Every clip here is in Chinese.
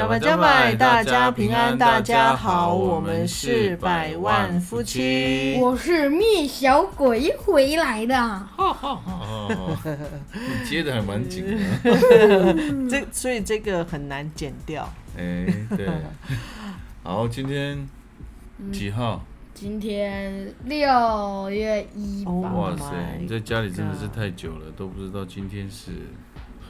加百加百，大家平安，大家好，我们是百万夫妻。我是灭小鬼回来的，哦，你接的还蛮紧的。这所以这个很难剪掉。哎，对。好，今天几号？今天六月一吧。Oh 哇塞，你在家里真的是太久了，都不知道今天是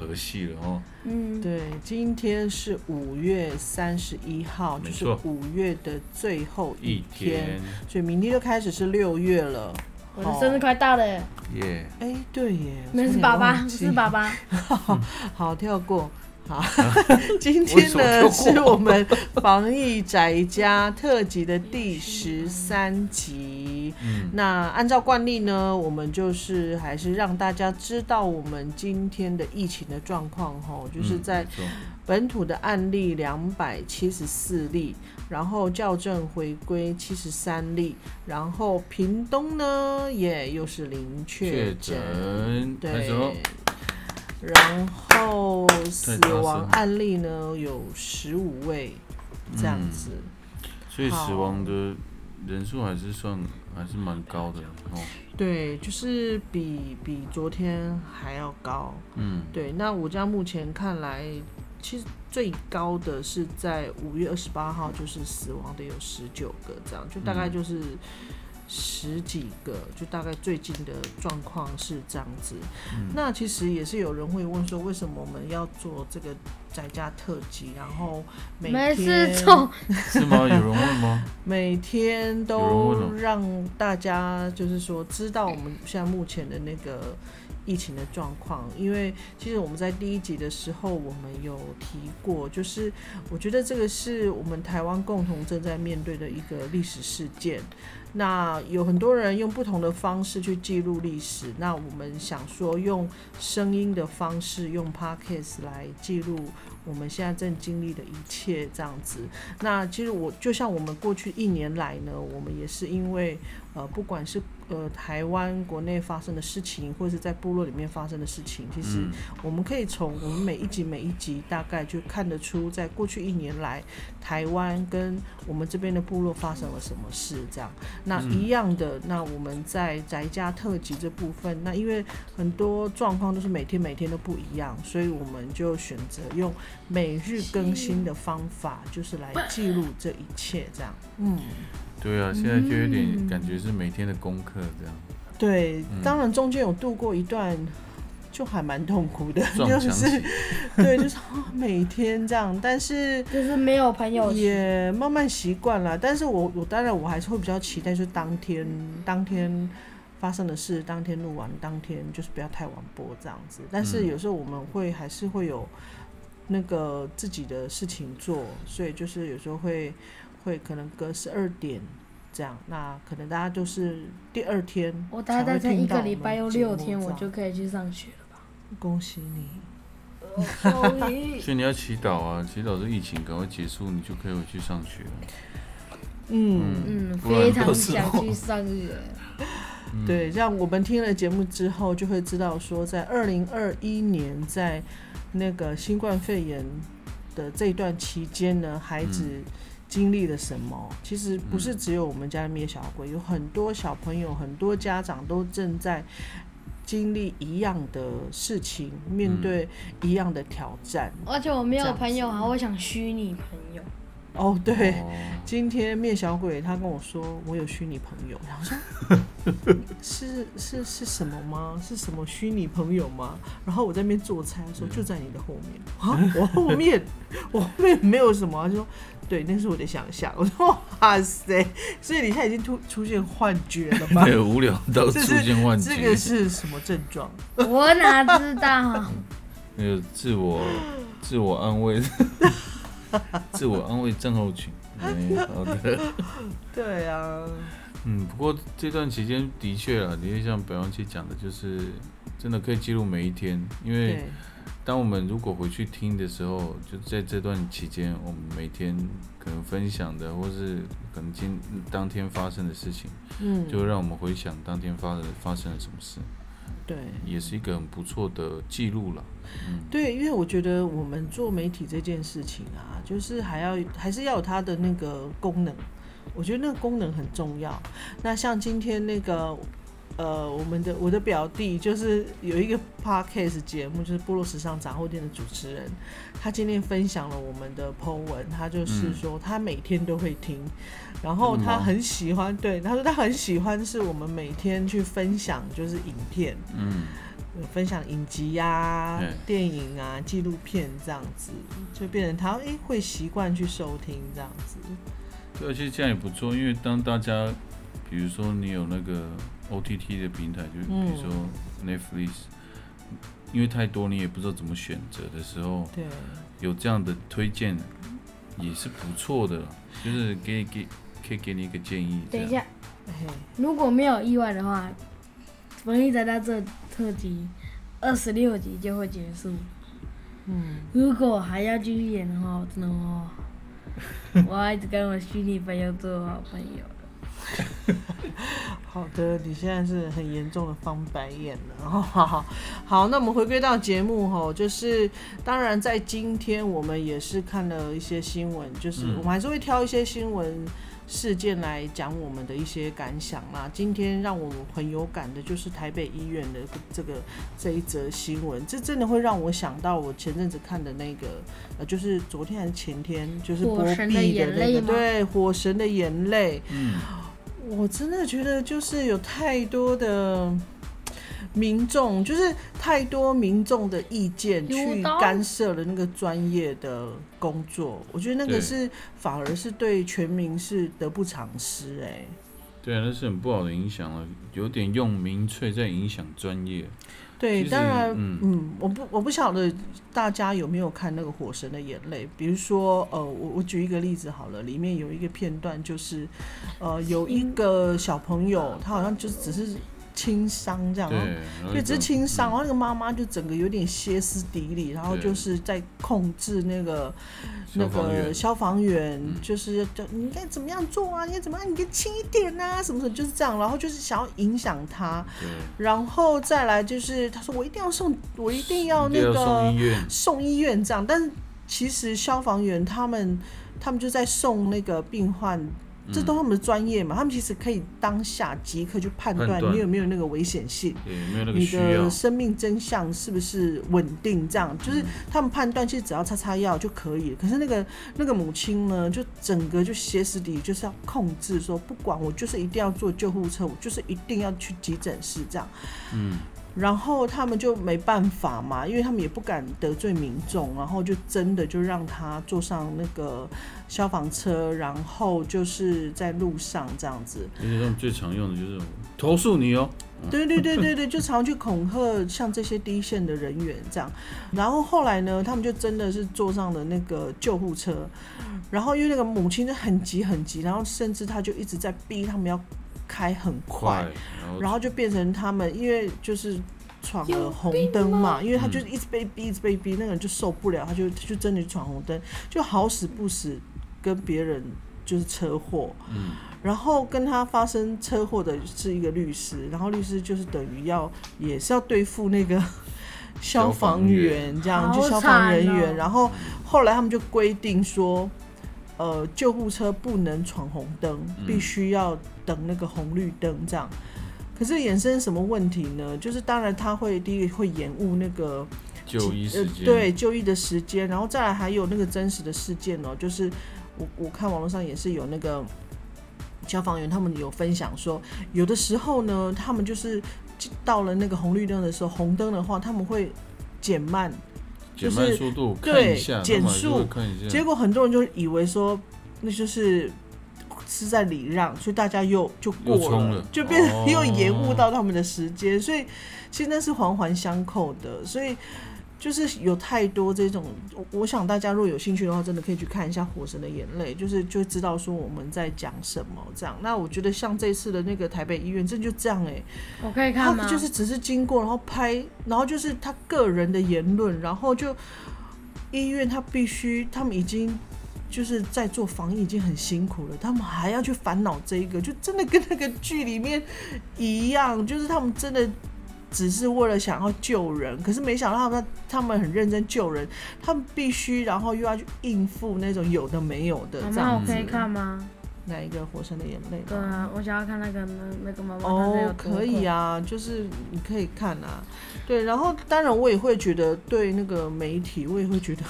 何系了哦。嗯，对，今天是五月三十一号，就是没错五月的最后一一天，天，所以明天就开始是六月了。我的生日快到了，耶！哎，对耶，那是爸爸，是爸爸。好，跳过。好，今天呢是我们防疫宅家特辑的第十三集。嗯，那按照惯例呢，我们就是还是让大家知道我们今天的疫情的状况吼，就是嗯在本土的案例两百七十四例，然后校正回归七十三例，然后屏东呢也又是零确确诊，对，然后死亡案例呢有十五位，这样子。所以死亡的人数还是算还是蛮高的哦。对，就是比比昨天还要高。嗯，对，那我家目前看来，其实最高的是在五月二十八号，就是死亡的有十九个，这样就大概嗯就是十几个，就大概最近的状况是这样子。嗯那其实也是有人会问说，为什么我们要做这个宅家特辑，然后每没天 是吗？有人问吗？每天都让大家就是说知道我们现在目前的那个疫情的状况，因为其实我们在第一集的时候我们有提过，就是我觉得这个是我们台湾共同正在面对的一个历史事件。那有很多人用不同的方式去记录历史，那我们想说用声音的方式，用 podcast 来记录我们现在正经历的一切，这样子。那其实我就像我们过去一年来呢，我们也是因为呃，不管是呃台湾国内发生的事情，或者是在部落里面发生的事情，其实嗯，我们可以从我们每一集每一集大概就看得出，在过去一年来，台湾跟我们这边的部落发生了什么事，这样。那嗯一样的，那我们在宅家特辑这部分，那因为很多状况都是每天每天都不一样，所以我们就选择用每日更新的方法，就是来记录这一切，这样。嗯，对啊，现在就有点感觉是每天的功课这样。对，嗯当然中间有度过一段。就还蛮痛苦的，就是，对，就是、啊每天这样，但是就是没有朋友。也慢慢习惯了。但是我我当然我还是会比较期待，就是当天当天发生的事，当天录完，当天就是不要太晚播这样子。但是嗯有时候我们会还是会有那个自己的事情做，所以就是有时候会会可能隔十二点这样，那可能大家就是第二天我大概在一个礼拜又六天，我就可以去上学了吧？恭喜你。所以你要祈祷啊，祈祷这疫情赶快结束，你就可以回去上学了。嗯嗯，非常想去上学。嗯，对，像我们听了节目之后，就会知道说，在二零二一年，在那个新冠肺炎的这一段期间呢，孩子经历了什么？其实不是只有我们家的灭小鬼，有很多小朋友、很多家长都正在经历一样的事情，面对一样的挑战。而且我没有朋友啊，我想虚拟朋友。哦，对。哦今天面小鬼他跟我说，我有虚拟朋友，然后说 是是是什么吗？是什么虚拟朋友吗？然后我在那边做菜，说就在你的后面 啊，我后面 我后面没有什么，他说对，那是我的想象。我说哇塞，所以你现在已经突出现幻觉了吗没？有无聊到出现幻觉，这个是什么症状？我哪知道？那个自我自我安慰，自我安慰症候群。没，好的。对啊，嗯，不过这段期间的确啊，的确像百万七讲的，就是真的可以记录每一天，因为当我们如果回去听的时候，就在这段期间，我们每天可能分享的，或是可能今当天发生的事情，嗯，就会让我们回想当天发生发生了什么事。对也是一个很不错的记录了。对，因为我觉得我们做媒体这件事情啊，就是还要还是要有它的那个功能，我觉得那个功能很重要。那像今天那个。呃，我们的我的表弟就是有一个 podcast 节目，就是部落时尚杂货店的主持人，他今天分享了我们的 po 文，他就是说他每天都会听，然后他很喜欢，对，他说他很喜欢是我们每天去分享就是影片，嗯，分享影集呀、对。电影啊、纪录片这样子，就变成他诶会习惯去收听这样子。对，而且这样也不错，因为当大家，比如说你有那个 OTT 的平台，就比如说 Netflix，、因为太多你也不知道怎么选择的时候，对，有这样的推荐也是不错的，就是给给可以给你一个建议。等一下，如果没有意外的话，《冯一宅到这特辑二十六集就会结束。嗯，如果还要继续演的话，我真的哦，我要一直跟我虚拟朋友做好朋友了。好的，你现在是很严重的翻白眼了。好好好，好，那我们回归到节目哈，就是当然在今天我们也是看了一些新闻，就是嗯我们还是会挑一些新闻事件来讲我们的一些感想啦。今天让我们很有感的就是台北医院的这个这一则新闻，这真的会让我想到我前阵子看的那个，呃，就是昨天还是前天，就是火波神的眼比的那个，泪对，火神的眼泪。嗯，我真的觉得就是有太多的民众，就是太多民众的意见去干涉了那个专业的工作，我觉得那个是反而是对全民是得不偿失哎、对啊，那是很不好的影响了，有点用民粹在影响专业。对，当然，嗯。嗯我不我不晓得大家有没有看那个《火神的眼泪》，比如说，呃，我我举一个例子好了，里面有一个片段就是，呃，有一个小朋友，他好像就只是轻伤这样，对然后，对，只是轻伤，然嗯后那个妈妈就整个有点歇斯底里，然后就是在控制那个那个消防员就是要叫你应该怎么样做啊，你应该怎么样，你应该轻一点啊，什么什么，就是这样，然后就是想要影响他，然后再来就是他说我一定要送，我一定要那个医院，送医院这样，但是其实消防员他们他们就在送那个病患。这都是他们的专业嘛，他们其实可以当下即刻去判断你有没有那个危险性，对，没有那个你的，生命真相是不是稳定？这样就是他们判断，其实只要擦擦药就可以了。可是那个那个母亲呢，就整个就歇斯底里，就是要控制说，不管我就是一定要坐救护车，我就是一定要去急诊室这样。嗯，然后他们就没办法嘛，因为他们也不敢得罪民众，然后就真的就让他坐上那个消防车，然后就是在路上这样子。而且他们最常用的就是投诉你哦，对对对对对，就常去恐吓像这些第一线的人员这样。然后后来呢，他们就真的是坐上了那个救护车，然后因为那个母亲就很急很急，然后甚至他就一直在逼他们要开很快，快，然后然后就变成他们因为就是。闯了红灯嘛，因为他就一直被逼，一直被逼，那个人就受不了，他就就真的闯红灯，就好死不死跟别人就是车祸，嗯，然后跟他发生车祸的是一个律师，然后律师就是等于要也是要对付那个消防员，这样就消防人员。哦然后后来他们就规定说，呃，救护车不能闯红灯，嗯必须要等那个红绿灯这样。可是衍生什么问题呢？就是当然他会第一个会延误那个就医时间，呃，对，就医的时间，然后再来还有那个真实的事件哦，就是我我看网络上也是有那个消防员他们有分享说，有的时候呢，他们就是到了那个红绿灯的时候，红灯的话他们会减慢，减就是慢速度，看对减速结果很多人就以为说那就是。是在礼让，所以大家又就过了就变又延误到他们的时间，所以其实那是环环相扣的，所以就是有太多这种，我我想大家如果有兴趣的话，真的可以去看一下《火神的眼泪》，就是就知道说我们在讲什么这样。那我觉得像这次的那个台北医院，真就这样哎、我可以看吗？他就是只是经过，然后拍，然后就是他个人的言论，然后就医院他必须，他们已经就是在做防疫已经很辛苦了，他们还要去烦恼这一个，就真的跟那个剧里面一样，就是他们真的只是为了想要救人，可是没想到他们他们很认真救人，他们必须然后又要去应付那种有的没有的妈妈，这样子。我可以看吗？哪一个《火神的眼泪》吗？对啊，我想要看那个那那个妈妈哦，可以啊，就是你可以看啊，对，然后当然我也会觉得对那个媒体，我也会觉得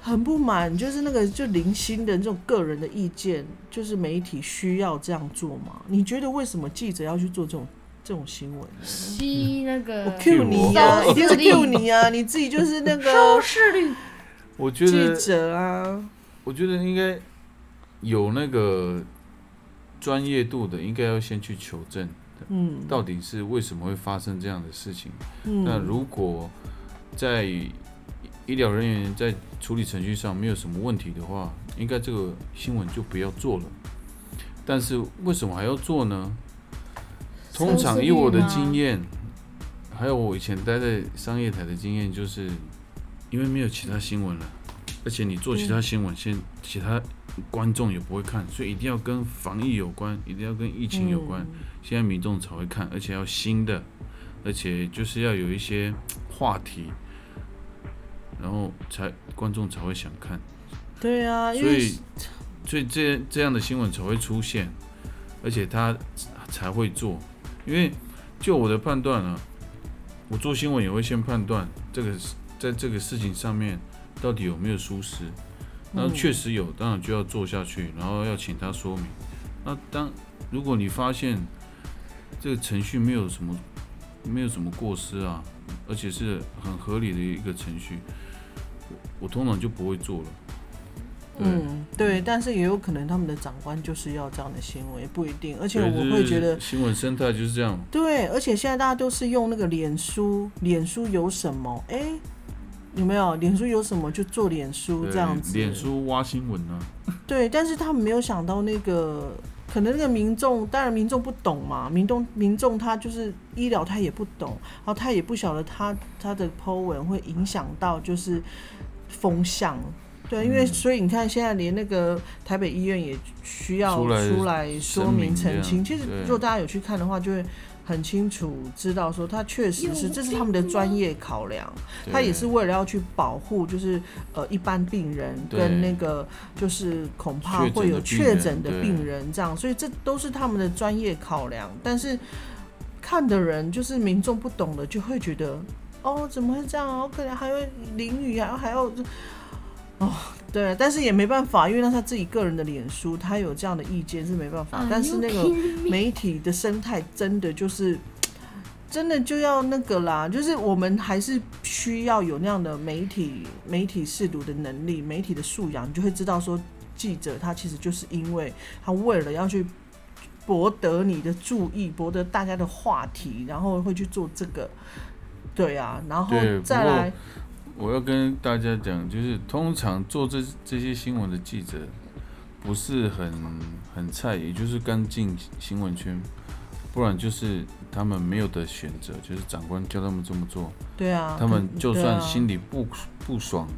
很不满，就是那个就零星的这种个人的意见，就是媒体需要这样做吗？你觉得为什么记者要去做这种这种新闻呢？吸那个我 Q 你呀、收一定是 Q 你啊，你自己就是那个收视率，我觉得记者啊，我觉得应该有那个专业度的，应该要先去求证，嗯到底是为什么会发生这样的事情。嗯，那如果在医疗人员在处理程序上没有什么问题的话，应该这个新闻就不要做了。但是为什么还要做呢？通常以我的经验，还有我以前待在商业台的经验，就是因为没有其他新闻了，而且你做其他新闻，先其他观众也不会看，所以一定要跟防疫有关，一定要跟疫情有关。嗯现在民众才会看，而且要新的，而且就是要有一些话题，然后才观众才会想看，对啊，所以所以这这样的新闻才会出现，而且他才会做，因为就我的判断啊，我做新闻也会先判断这个在这个事情上面到底有没有疏失，然后嗯确实有，当然就要做下去，然后要请他说明。那当如果你发现这个程序没有什么没有什么过失啊，而且是很合理的一个程序，我我通常就不会做了。对嗯，对，但是也有可能他们的长官就是要这样的新闻，也不一定。而且我会觉得，新闻生态就是这样。对，而且现在大家都是用那个脸书，脸书有什么？哎、有没有？脸书有什么就做脸书这样子。脸书挖新闻啊，对，但是他们没有想到那个，可能那个民众，当然民众不懂嘛，民众民众他就是医疗他也不懂，然后他也不晓得他他的 Po 文会影响到就是风向。对，因为嗯所以你看，现在连那个台北医院也需要出来说明明澄清。其实如果大家有去看的话，就会很清楚知道说，他确实是这是他们的专业考量。他也是为了要去保护，就是呃一般病人跟那个就是恐怕会有确诊的病人这样，所以这都是他们的专业考量。但是看的人就是民众不懂的，就会觉得哦怎么会这样啊？好可能，还会淋雨啊，还要哦对，但是也没办法，因为那是他自己个人的脸书，他有这样的意见是没办法。但是那个媒体的生态真的就是，真的就要那个啦，就是我们还是需要有那样的媒体媒体试读的能力，媒体的素养，你就会知道说，记者他其实就是因为他为了要去博得你的注意，博得大家的话题，然后会去做这个，对啊，然后再来，我要跟大家讲，就是通常做这这些新闻的记者不是很很菜，也就是刚进新闻圈，不然就是他们没有的选择，就是长官叫他们这么做，对啊，他们就算心里不不爽，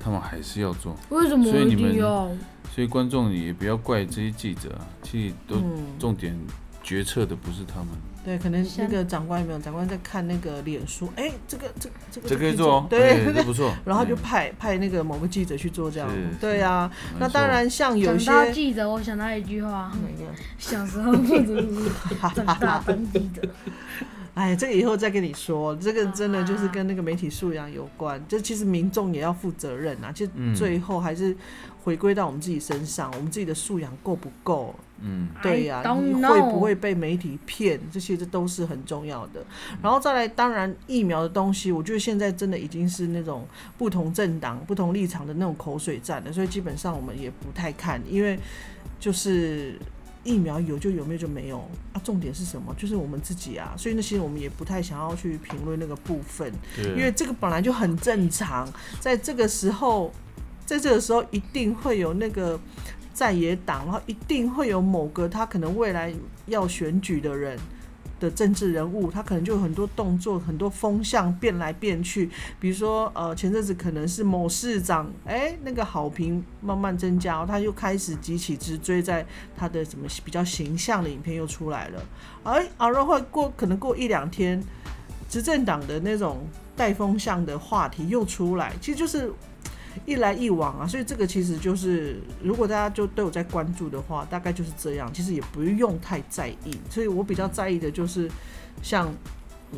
他们还是要做。为什么一所以你们？所以观众也不要怪这些记者啊，其实都嗯，重点决策的不是他们。对，可能那像个长官有没有？长官在看那个脸书，哎、这个这个这个这可以做哦，对，不错。然后就嗯派派那个某个记者去做这样是，对啊。那当然，像有些记者，我想到一句话：哪个？小时候不读书，长大当记者。哎，这个以后再跟你说，这个真的就是跟那个媒体素养有关。这其实民众也要负责任啊，其实嗯最后还是回归到我们自己身上，我们自己的素养够不够？嗯，对呀、你会不会被媒体骗？这些这都是很重要的。然后再来，当然疫苗的东西，我觉得现在真的已经是那种不同政党、不同立场的那种口水战了，所以基本上我们也不太看，因为就是疫苗有就有，没有就没有啊。重点是什么？就是我们自己啊，所以那些我们也不太想要去评论那个部分。因为这个本来就很正常，在这个时候，在这个时候一定会有那个在野党，然后一定会有某个他可能未来要选举的人的政治人物，他可能就有很多动作、很多风向变来变去。比如说，呃，前阵子可能是某市长，哎，那个好评慢慢增加，他又开始急起直追，在他的什么比较形象的影片又出来了，哎，然后会过可能过一两天。执政党的那种带风向的话题又出来，其实就是一来一往啊。所以这个其实就是，如果大家就都有在关注的话，大概就是这样。其实也不用太在意。所以我比较在意的就是像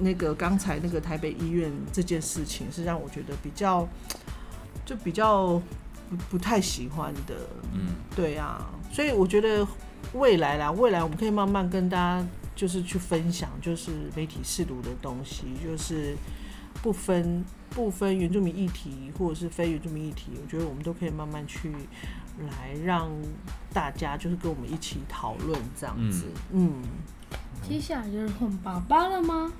那个刚才那个台北医院这件事情，是让我觉得比较就比较不不太喜欢的。嗯，对啊，所以我觉得未来啦，未来我们可以慢慢跟大家就是去分享，就是媒体试读的东西，就是不分不分原住民议题或者是非原住民议题，我觉得我们都可以慢慢去来让大家就是跟我们一起讨论这样子。嗯，接下来就是换爸爸了吗？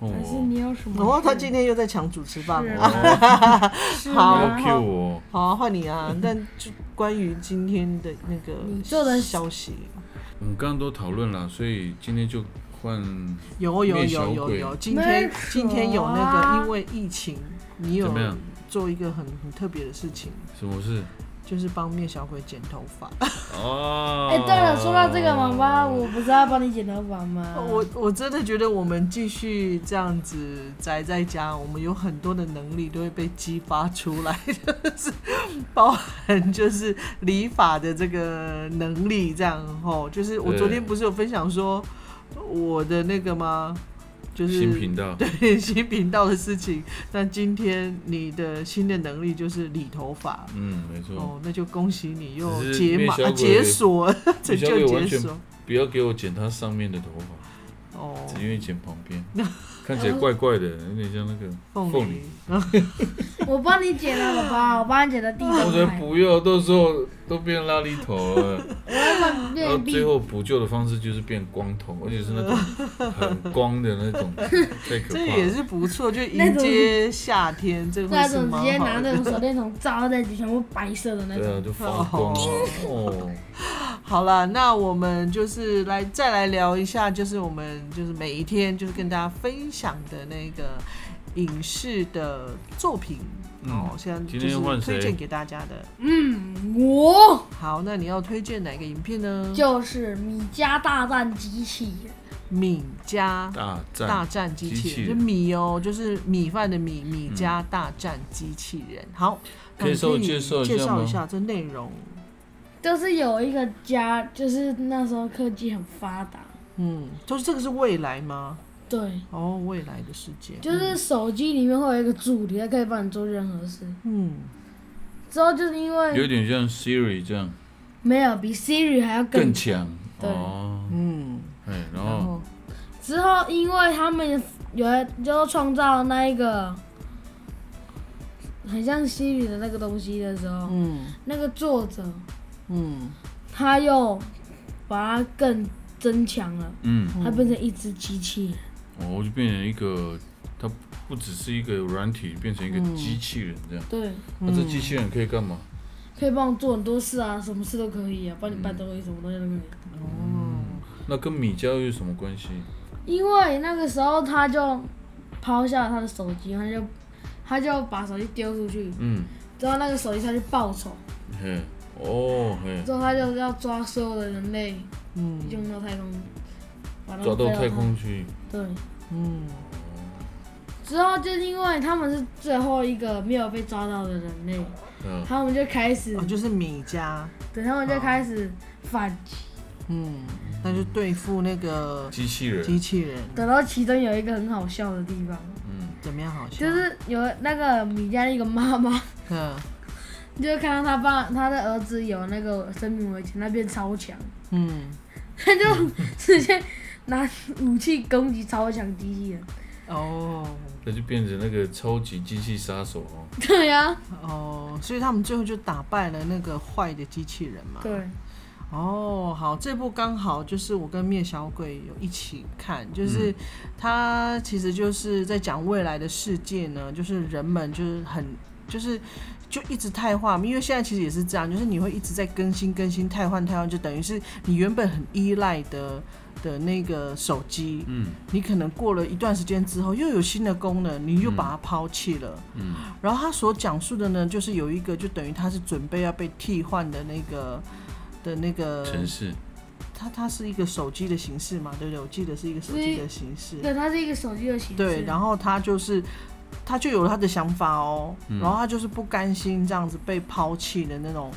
还是哦，你有什么哦？他今天又在抢主持棒是 了。好好啊，换你啊！但就关于今天的那个你做的消息，我们刚刚都讨论了，所以今天就换有有有灭小鬼有有，今天今天有那个，因为疫情，你有做一个很很特别的事情，什么事？就是帮灭小鬼剪头发。哦，哎、对了，说到这个，妈妈，我不是要帮你剪头发吗？我我真的觉得我们继续这样子宅在家，我们有很多的能力都会被激发出来，就是包含就是理发的这个能力，这样吼，就是我昨天不是有分享说我的那个吗？就是新频道，对新频道的事情。那今天你的新的能力就是理头发。嗯，没错，哦，那就恭喜你又解码、解锁，拯小救鬼完全解锁。不要给我剪他上面的头发，哦，只愿意剪旁边，看起来怪怪的，有点像那个凤凤梨 梨。我帮你剪了，宝宝，我帮你剪的地我觉得，不要，到时候都变拉力头了。然后最后补救的方式就是变光头，而且是那种很光的那种，太可怕这也。是不错，就迎接夏天，这个那种直接。拿那种手电筒照在全部白色的那种对啊，就发光啊！哦，好了，那我们就是来再来聊一下，就是我们就是每一天就是跟大家分享的那个影视的作品。嗯哦，现在今就是天换推荐给大家的。嗯，我好，那你要推荐哪个影片呢？就是米家大战机器人。米家大战大战机器人，机器人就米哦，就是米饭的米，米家大战机器人。好，那可以你稍微介绍一下介绍一下这内容。就是有一个家，就是那时候科技很发达，嗯，就是这个是未来吗？对，哦，未来的世界。就是手机里面会有一个助理，它可以帮你做任何事。嗯，之后就是因为有点像 Siri 这样。没有比 Siri 还要更更强。对。哦。嗯，哎，然然后。后之后，因为他们有就创造那一个很像 Siri 的那个东西的时候，嗯。那个作者嗯。他又把它更增强了，嗯，它变成一只机器。人。哦，就变成一个，它不只是一个软体，变成一个嗯机器人这样。对，那这机器人可以干嘛？可以帮我做很多事啊，什么事都可以啊，帮你搬东西，什么东西都可以。哦，那跟米家又有什么关系？因为那个时候他就抛下了他的手机，他就他就把手机丢出去，嗯，之后那个手机他就报仇，嘿，哦，嘿，之后他就要抓所有的人类嗯用到太空，把他们抓到太空去。对。嗯之后就是因为他们是最后一个没有被抓到的人类，嗯，他们就开始哦，，就是米家，对，他们就开始反击。嗯，那就对付那个机器人。机器人，等到其中有一个很好笑的地方，嗯，怎么样？好笑？就是有那个米家的一个妈妈，嗯就看到他爸他的儿子有那个生命危险，那边超强，嗯，他就直接拿武器攻击超强机器人。哦那就变成那个超级机器杀手哦。对呀、哦，所以他们最后就打败了那个坏的机器人嘛。对，哦，好，这部刚好就是我跟灭小鬼有一起看，嗯就是他其实就是在讲未来的世界呢，就是人们就是很就是就一直汰换，因为现在其实也是这样，就是你会一直在更新更新汰换汰换，就等于是你原本很依赖的的那个手机，嗯你可能过了一段时间之后又有新的功能，你又把它抛弃了。嗯然后他所讲述的呢，就是有一个就等于他是准备要被替换的那个的那个城市。它它是一个手机的形式嘛，对不对？我记得是一个手机的形式。对，它是一个手机的形式。对，然后它就是他就有了他的想法哦，嗯。然后他就是不甘心这样子被抛弃的那种，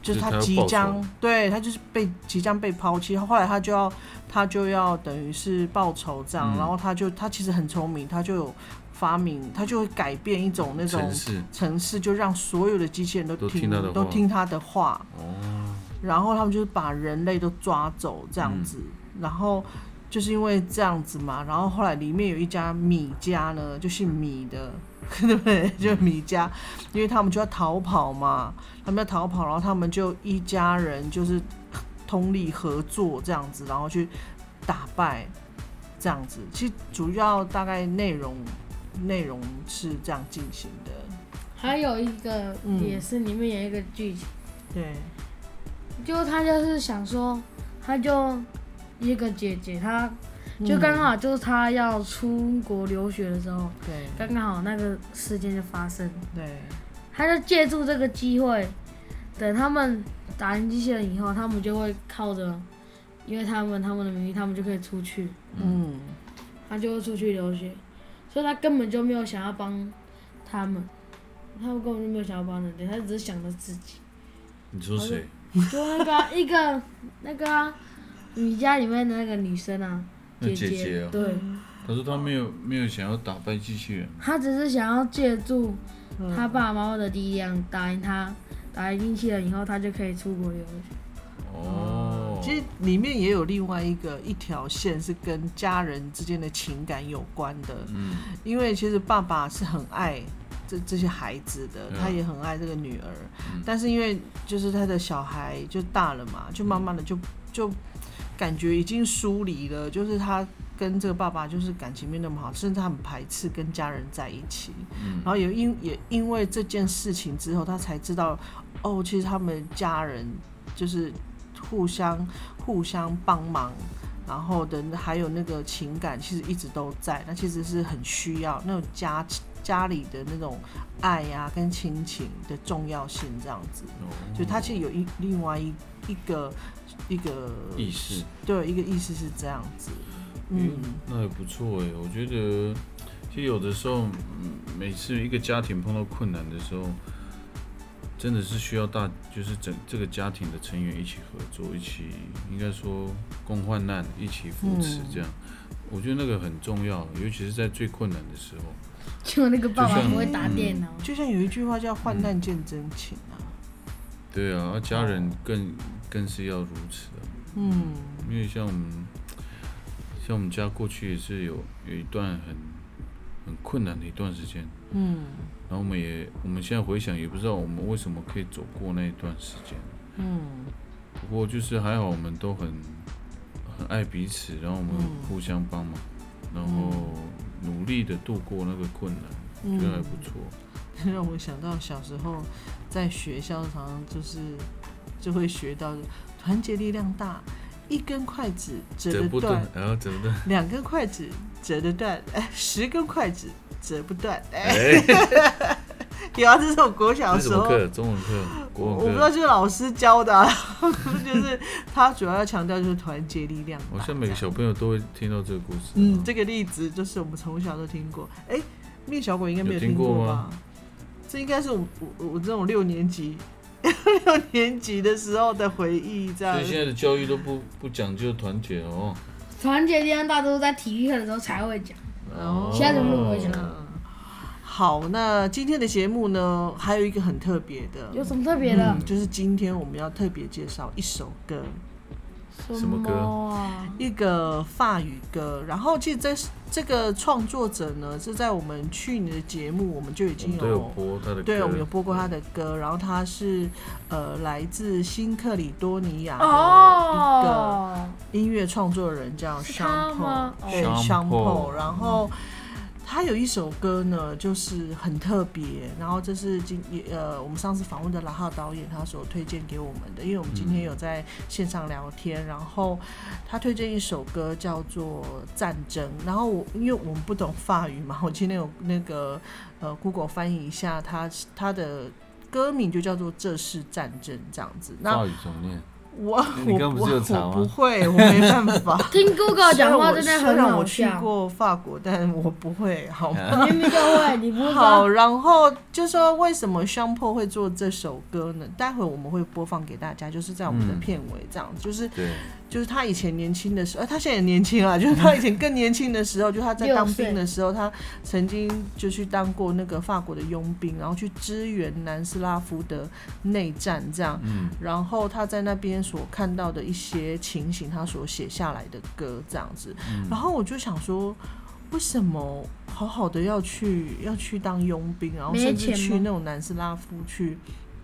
就是他即将仇。对他就是被即将被抛弃，后来他就要他就要等于是报仇这样，嗯。然后他就他其实很聪明，他就有发明，他就会改变一种那种城市。就让所有的机器人都都听都听他的话，哦，然后他们就是把人类都抓走这样子，然后就是因为这样子嘛，然后后来里面有一家米家呢，就姓米的，对不对？就米家，因为他们就要逃跑嘛，他们要逃跑，然后他们就一家人就是通力合作这样子，然后去打败这样子。其实主要大概内容内容是这样进行的，还有一个嗯也是里面有一个剧情，对，就他就是想说，他就一个姐姐，她嗯。就刚好就是她要出国留学的时候，对。刚刚好那个事件就发生，对，她就借助这个机会，等他们打赢机器人以后，他们就会靠着，因为他们他们的名义，他们就可以出去，嗯。他就会出去留学，所以他根本就没有想要帮他们，他们根本就没有想要帮人家，他只是想着自己。你说谁？就那个啊一个那个啊，米家里面的那个女生啊，那姐姐姐哦对，他说他没有没有想要打败机器人，她只是想要借助嗯。她爸爸妈妈的力量打赢他，打赢机器人以后，他就可以出国留学。哦，其实里面也有另外一个一条线是跟家人之间的情感有关的，嗯，因为其实爸爸是很爱这这些孩子的，他也很爱这个女儿，嗯。但是因为就是他的小孩就大了嘛，就慢慢的就就感觉已经疏离了，就是他跟这个爸爸就是感情没那么好，甚至他很排斥跟家人在一起，嗯然后也因也因为这件事情之后，他才知道哦，其实他们家人就是互相互相帮忙，然后的还有那个情感，其实一直都在。那其实是很需要那种家家里的那种爱呀、跟亲情的重要性，这样子。哦就他其实有一另外一一个一个意识，对一个意思是这样子。嗯嗯，那也不错哎，我觉得其实有的时候，嗯每次一个家庭碰到困难的时候，真的是需要大，就是整这个家庭的成员一起合作，一起应该说共患难，一起扶持嗯这样。我觉得那个很重要，尤其是在最困难的时候。就那个爸爸不会打电脑，就像有一句话叫“患难见真情”啊。对啊，而家人更更是要如此啊。嗯。因为像我们，像我们家过去也是有有一段很很困难的一段时间，嗯。然后我们也我们现在回想也不知道我们为什么可以走过那一段时间，嗯。不过就是还好我们都很很爱彼此，然后我们嗯。互相帮忙，然后努力的度过那个困难，嗯，觉得还不错。让我想到小时候在学校常常就是就会学到团结力量大，一根筷子折得不断断，，然后折不断，两根筷子折得断，哎，十根筷子折不断。哎，哎，有啊，这是我国小的时候，这是什么课？中文课、我不知道。就是老师教的、啊，就是他主要要强调就是团结力量大。好像每个小朋友都会听到这个故事。嗯，这个例子就是我们从小都听过。哎，灭小鬼应该没有听听过吗吧？这应该是我我我这种六年级 六年级的时候的回忆，这样所以。现在的教育都不不讲究团结哦。团结力量大都是在体育课的时候才会讲。哦其他人不会讲嗯好，那今天的节目呢，还有一个很特别的，有什么特别的嗯？就是今天我们要特别介绍一首歌，什么歌啊？一个法语歌。然后，其实这这个创作者呢，是在我们去年的节目我们就已经有播他的歌，对，我们有播过他的歌，然后他是呃来自新克里多尼亚的一个哦，音乐创作人，叫是 s 他 h a m p 吗 o 对 Sean s h a m p o Paul 然后他有一首歌呢，就是很特别，然后这是今呃我们上次访问的拉浩导演他所推荐给我们的，因为我们今天有在线上聊天，然后他推荐一首歌叫做《战争》，然后我因为我们不懂法语嘛，我今天有那个呃 Google 翻译一下，他他的歌名就叫做《这是战争》这样子。那？我我你刚刚不是有查吗我不会，我没办法。听 Google 讲话真的很虽然我去。过法国，但我不会，好吗？啊你明明就会，你不是好，然后就说为什么香破会做这首歌呢？待会我们会播放给大家，就是在我们的嗯片尾这样，就是对，就是他以前年轻的时候，呃他现在也年轻啊，就是他以前更年轻的时候，就他在当兵的时候，他曾经就去当过那个法国的佣兵，然后去支援南斯拉夫的内战这样。嗯，然后他在那边所看到的一些情形，他所写下来的歌这样子，嗯。然后我就想说，为什么好好的要去要去当佣兵，然后甚至去那种南斯拉夫去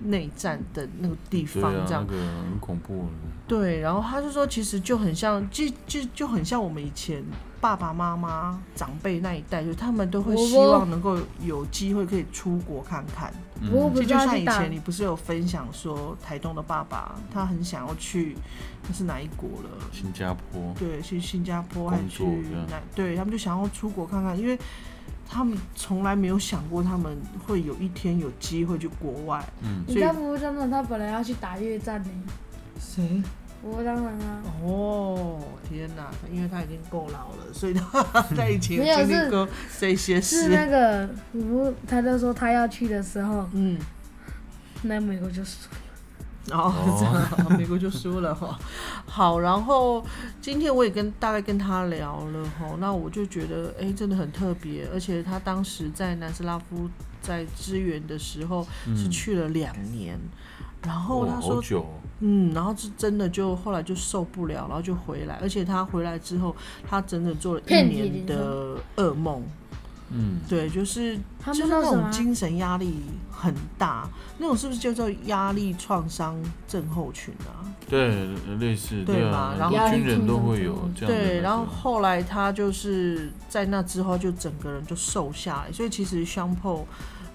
内战的那个地方这样那？个很恐怖。对，然后他就说，其实就很像，就就就很像我们以前爸爸妈妈长辈那一代，就他们都会希望能够有机会可以出国看看。我不就像以前你不是有分享说，台东的爸爸他很想要去，那是哪一国了？新加坡，对，去新加坡还去哪？对他们就想要出国看看，因为他们从来没有想过他们会有一天有机会去国外。嗯，所以你知道服务商长他本来要去打越战呢，谁？服务商长啊，哦，天哪！因为他已经够老了，所以他在以前经历是过这些是那事。个服，他就说他要去的时候，嗯，那美国就输。哦，这样啊，美国就输了哈。好，然后今天我也跟大概跟他聊了哈，那我就觉得哎、真的很特别，而且他当时在南斯拉夫在支援的时候是嗯去了两年，然后他说哦，嗯，然后是真的就后来就受不了，然后就回来，而且他回来之后，他整整做了一年的噩梦，嗯，对，就是他就是那种？精神压力很大，那种是不是叫做压力创伤症候群啊？对，类似，对啊嘛，然后军人都会有这样对，然后后来他就是在那之后就整个人就瘦下来，所以其实香破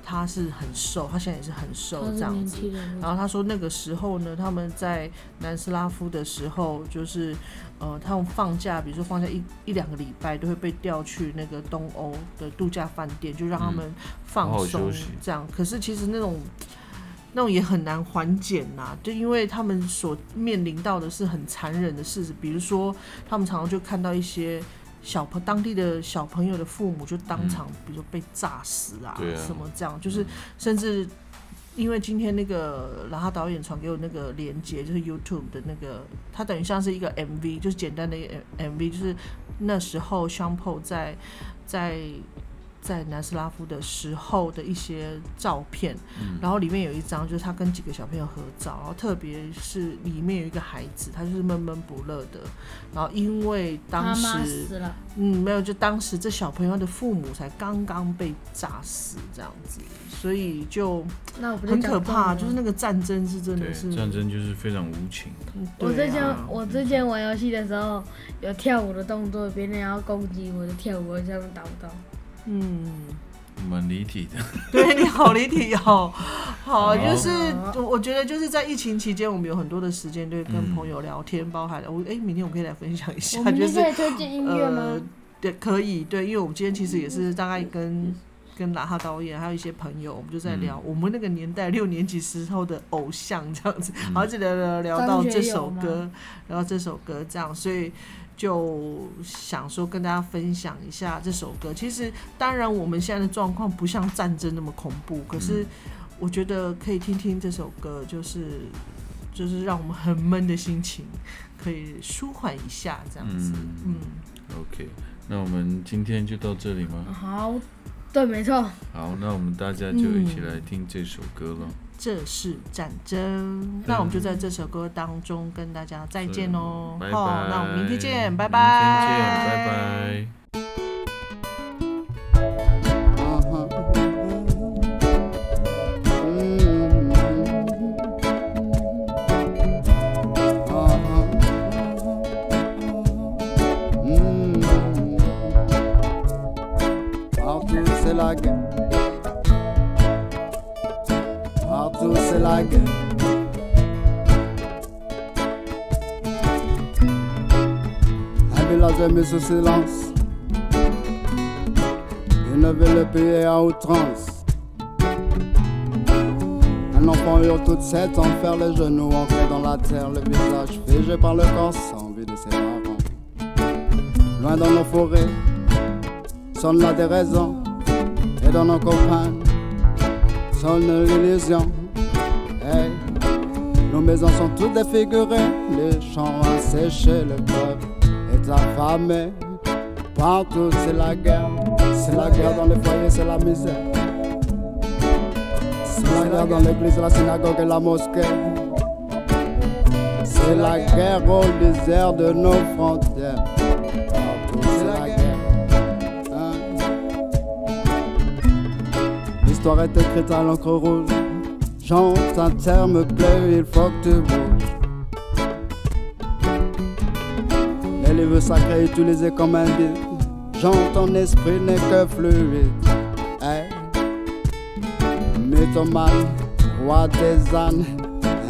他是很瘦，他现在也是很瘦这样子。然后他说那个时候呢，他们在南斯拉夫的时候，就是呃，他们放假，比如说放假一一两个礼拜，都会被调去那个东欧的度假饭店，就让他们放嗯好好松这样。可是其实那种那种也很难缓解呐，就因为他们所面临到的是很残忍的事实，比如说他们常常就看到一些。小朋当地的小朋友的父母就当场，比如说被炸死啊，什么这样，就是甚至因为今天那个然后导演传给我那个连接，就是 YouTube 的那个，它等于像是一个 MV，就是简单的一个 MV，就是那时候 s h a m p o 在在在南斯拉夫的时候的一些照片，嗯。然后里面有一张就是他跟几个小朋友合照，然后特别是里面有一个孩子，他就是闷闷不乐的，然后因为当时死了，嗯，没有，就当时这小朋友的父母才刚刚被炸死这样子，所以就很可怕，就是那个战争是真的是战争就是非常无情，嗯我之前我之前玩游戏的时候有跳舞的动作，别人要攻击我的跳舞，我这样打不到。嗯，蛮离体的。对你好离体哦，好，好。就是我我觉得就是在疫情期间，我们有很多的时间对跟嗯朋友聊天，包含我哎、明天我可以来分享一下 就是今天可以推荐音乐吗？呃？，对，可以，对，因为我们今天其实也是大概跟跟哪哈导演还有一些朋友，我们就在聊、嗯。我们那个年代六年级时候的偶像这样子，嗯。然后就聊聊聊到这首歌，聊到这首歌这样，所以就想说跟大家分享一下这首歌。其实当然我们现在的状况不像战争那么恐怖，可是嗯我觉得可以听听这首歌，就是就是让我们很闷的心情可以舒缓一下这样子，嗯嗯 OK，那我们今天就到这里吗？好，对，没错。好，那我们大家就一起来听这首歌了。这是战争。那我们就在这首歌当中跟大家再见喽。好拜。那我们明天见，拜明拜。天见，拜拜。Village a mis sous silence. Une ville payée à outrance. Un Un enfant hurle toute cette enfer, les genoux ancrés dans la terre, le visage figé par le corps sans vie de ses parents. Loin dans nos forêts, sonne la déraison, et dans nos campagnes, sonne l'illusion. Hey, nos maisons sont toutes défigurées, les champs asséchés, le peuple Partout c'est la guerre, c'est la guerre dans les foyers, c'est la misère. C'est la guerre dans l'église, la synagogue et la mosquée. C'est la guerre au désert de nos frontières. C'est la guerre. Hein? L'histoire est écrite à l'encre rouge. Chante un terme bleu, il faut que tu bouges. Les livres sacrés utilisés comme un guide. Jean, ton esprit n'est que fluide. Hey. Mythomane, roi des ânes,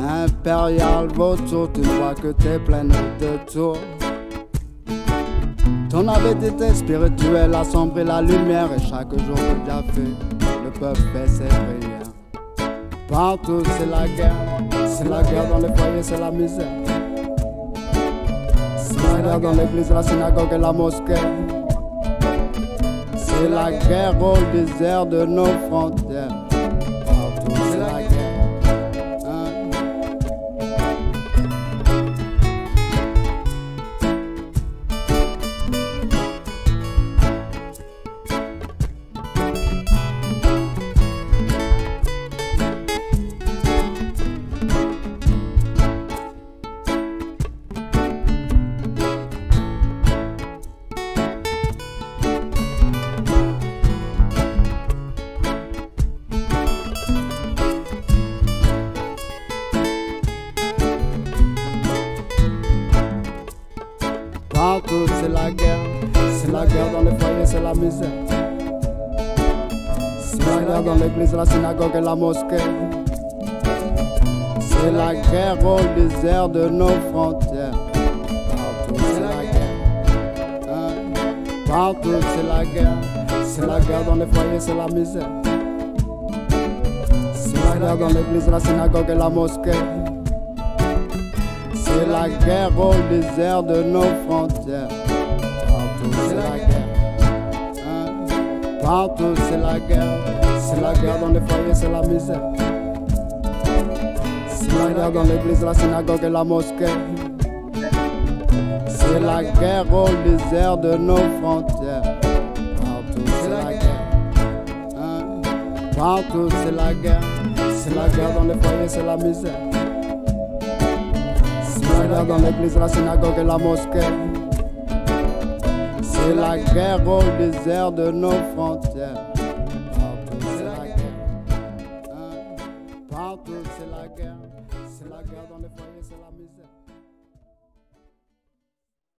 impérial vautour, tu vois que t'es pleine de tours. Ton avidité spirituelle assombrit la lumière et chaque jour que tu as fait, le peuple fait ses prières. Partout c'est la guerre, c'est la guerre dans les foyers, c'est la misère. Dans l'église, la synagogue et la mosquée. C'est la guerre au désert de nos frontières. Synagogue et la mosquée. C'est la guerre au désert de nos frontières. Partout c'est la guerre. Hein? Partout c'est la guerre, c'est la guerre dans les foyers, c'est la misère. C'est la guerre dans l'église, la synagogue et la mosquée. C'est la guerre au désert de nos frontières. Partout c'est la guerre. C'est la guerre dans les foyers, c'est la misère. C'est la guerre dans l'église, la synagogue et la mosquée. C'est la guerre au désert de nos frontières. Partout c'est la guerre. Hein? Partout c'est la guerre. C'est la guerre dans les foyers, c'est la misère. C'est la guerre dans l'église, la synagogue et la mosquée. C'est la guerre au désert de nos frontières. Partout c'est la guerre. Hein? Partout c'est la guerre. C'est la guerre dans les